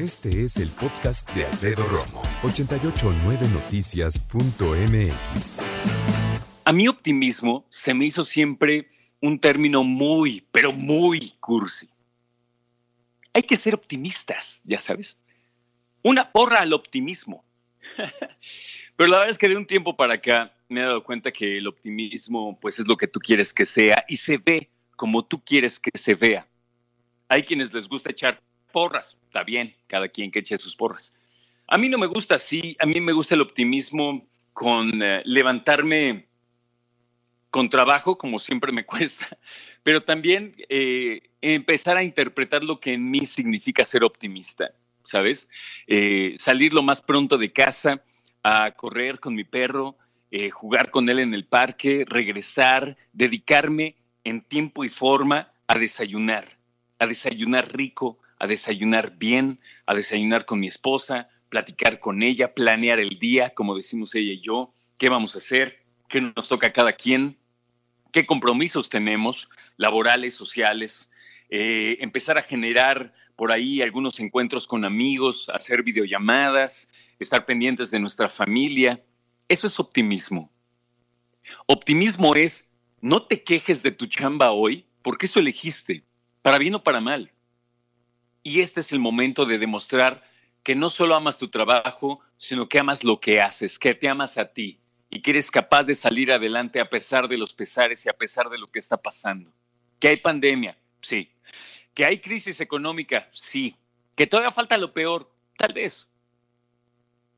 Este es el podcast de Alfredo Romo, 889noticias.mx. A mi optimismo se me hizo siempre un término muy, pero muy cursi. Hay que ser optimistas, ya sabes. Una porra al optimismo. pero la verdad es que de un tiempo para acá me he dado cuenta que el optimismo pues es lo que tú quieres que sea y se ve como tú quieres que se vea. Hay quienes les gusta echar porras, está bien, cada quien que eche sus porras. A mí no me gusta así, a mí me gusta el optimismo con eh, levantarme con trabajo, como siempre me cuesta, pero también eh, empezar a interpretar lo que en mí significa ser optimista, ¿sabes? Eh, salir lo más pronto de casa, a correr con mi perro, jugar con él en el parque, regresar, dedicarme en tiempo y forma a desayunar, a desayunar rico, a desayunar bien, a desayunar con mi esposa, platicar con ella, planear el día, como decimos ella y yo, qué vamos a hacer, qué nos toca a cada quien, qué compromisos tenemos, laborales, sociales, eh, empezar a generar por ahí algunos encuentros con amigos, hacer videollamadas, estar pendientes de nuestra familia. Eso es optimismo. Optimismo es no te quejes de tu chamba hoy, porque eso elegiste, para bien o para mal. Y este es el momento de demostrar que no solo amas tu trabajo, sino que amas lo que haces, que te amas a ti y que eres capaz de salir adelante a pesar de los pesares y a pesar de lo que está pasando. Que hay pandemia, sí. Que hay crisis económica, sí. Que todavía falta lo peor, tal vez.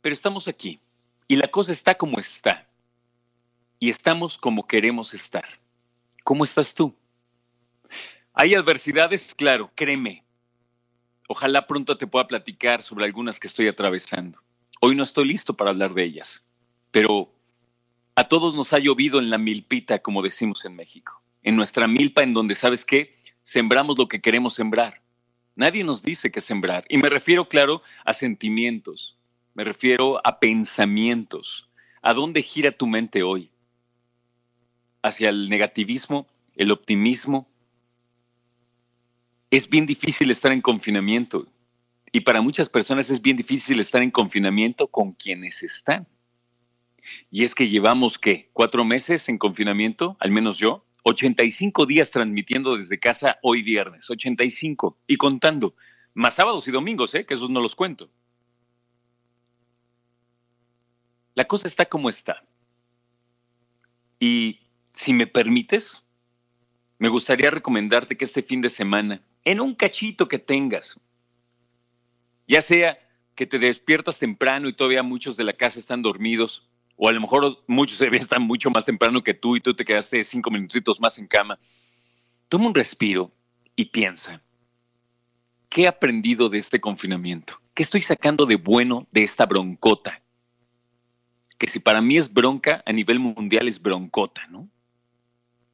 Pero estamos aquí y la cosa está como está. Y estamos como queremos estar. ¿Cómo estás tú? Hay adversidades, claro, créeme, Ojalá pronto te pueda platicar sobre algunas que estoy atravesando. Hoy no estoy listo para hablar de ellas, pero a todos nos ha llovido en la milpita, como decimos en México. En nuestra milpa, en donde, ¿sabes qué? Sembramos lo que queremos sembrar. Nadie nos dice qué sembrar. Y me refiero, claro, a sentimientos. Me refiero a pensamientos. ¿A dónde gira tu mente hoy? ¿Hacia el negativismo, el optimismo, es bien difícil estar en confinamiento. Y para muchas personas es bien difícil estar en confinamiento con quienes están. Y es que llevamos, ¿qué? ¿Cuatro meses en confinamiento? Al menos yo. 85 días transmitiendo desde casa hoy viernes. 85. Y contando. Más sábados y domingos, ¿eh? Que esos no los cuento. La cosa está como está. Y si me permites, me gustaría recomendarte que este fin de semana en un cachito que tengas. Ya sea que te despiertas temprano y todavía muchos de la casa están dormidos, o a lo mejor muchos están mucho más temprano que tú y tú te quedaste cinco minutitos más en cama. Toma un respiro y piensa, ¿qué he aprendido de este confinamiento? ¿Qué estoy sacando de bueno de esta broncota? Que si para mí es bronca, a nivel mundial es broncota, ¿no?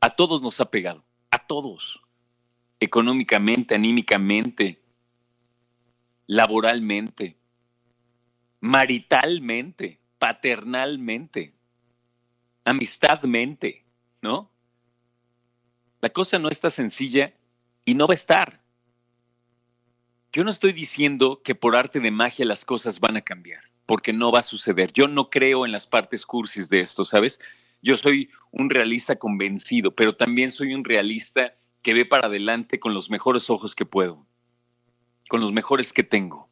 A todos nos ha pegado, a todos económicamente, anímicamente, laboralmente, maritalmente, paternalmente, amistadmente, ¿no? La cosa no está sencilla y no va a estar. Yo no estoy diciendo que por arte de magia las cosas van a cambiar, porque no va a suceder. Yo no creo en las partes cursis de esto, ¿sabes? Yo soy un realista convencido, pero también soy un realista que ve para adelante con los mejores ojos que puedo, con los mejores que tengo.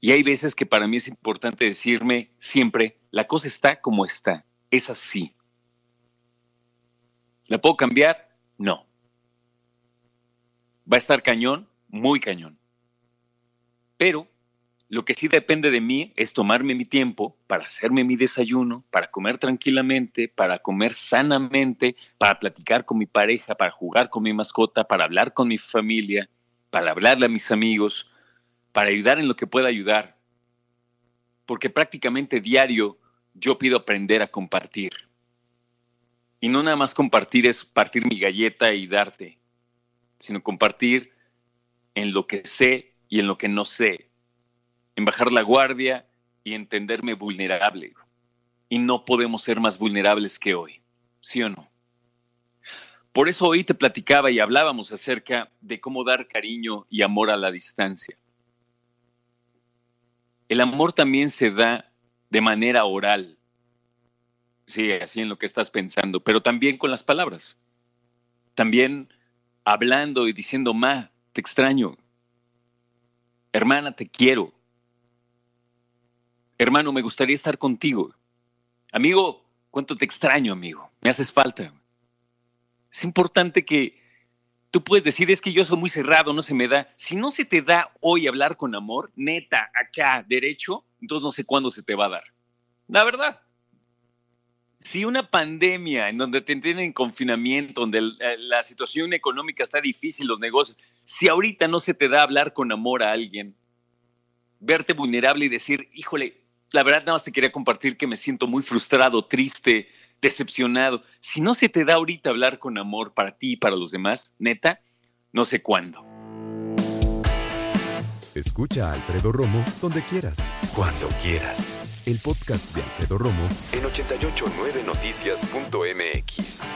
Y hay veces que para mí es importante decirme siempre, la cosa está como está, es así. ¿La puedo cambiar? No. ¿Va a estar cañón? Muy cañón. Pero lo que sí depende de mí es tomarme mi tiempo para hacerme mi desayuno, para comer tranquilamente, para comer sanamente, para platicar con mi pareja, para jugar con mi mascota, para hablar con mi familia, para hablarle a mis amigos, para ayudar en lo que pueda ayudar. Porque prácticamente diario yo pido aprender a compartir. Y no nada más compartir es partir mi galleta y darte, sino compartir en lo que sé y en lo que no sé, en bajar la guardia y entenderme vulnerable. Y no podemos ser más vulnerables que hoy, ¿sí o no? Por eso hoy te platicaba y hablábamos acerca de cómo dar cariño y amor a la distancia. El amor también se da de manera oral. Sí, así en lo que estás pensando, pero también con las palabras. También hablando y diciendo, ma, te extraño. Hermana, te quiero. Hermano, me gustaría estar contigo. Amigo, cuánto te extraño, amigo. Me haces falta. Es importante que tú puedes decir, es que yo soy muy cerrado, no se me da. Si no se te da hoy hablar con amor, neta, acá, derecho, entonces no sé cuándo se te va a dar. La verdad. Si una pandemia en donde te tienen en confinamiento, donde eh, la situación económica está difícil, los negocios, si ahorita no se te da hablar con amor a alguien, verte vulnerable y decir, híjole, la verdad nada más te quería compartir que me siento muy frustrado, triste, decepcionado. Si no se te da ahorita hablar con amor para ti y para los demás, neta, no sé cuándo. Escucha a Alfredo Romo donde quieras, cuando quieras. El podcast de Alfredo Romo en 889noticias.mx.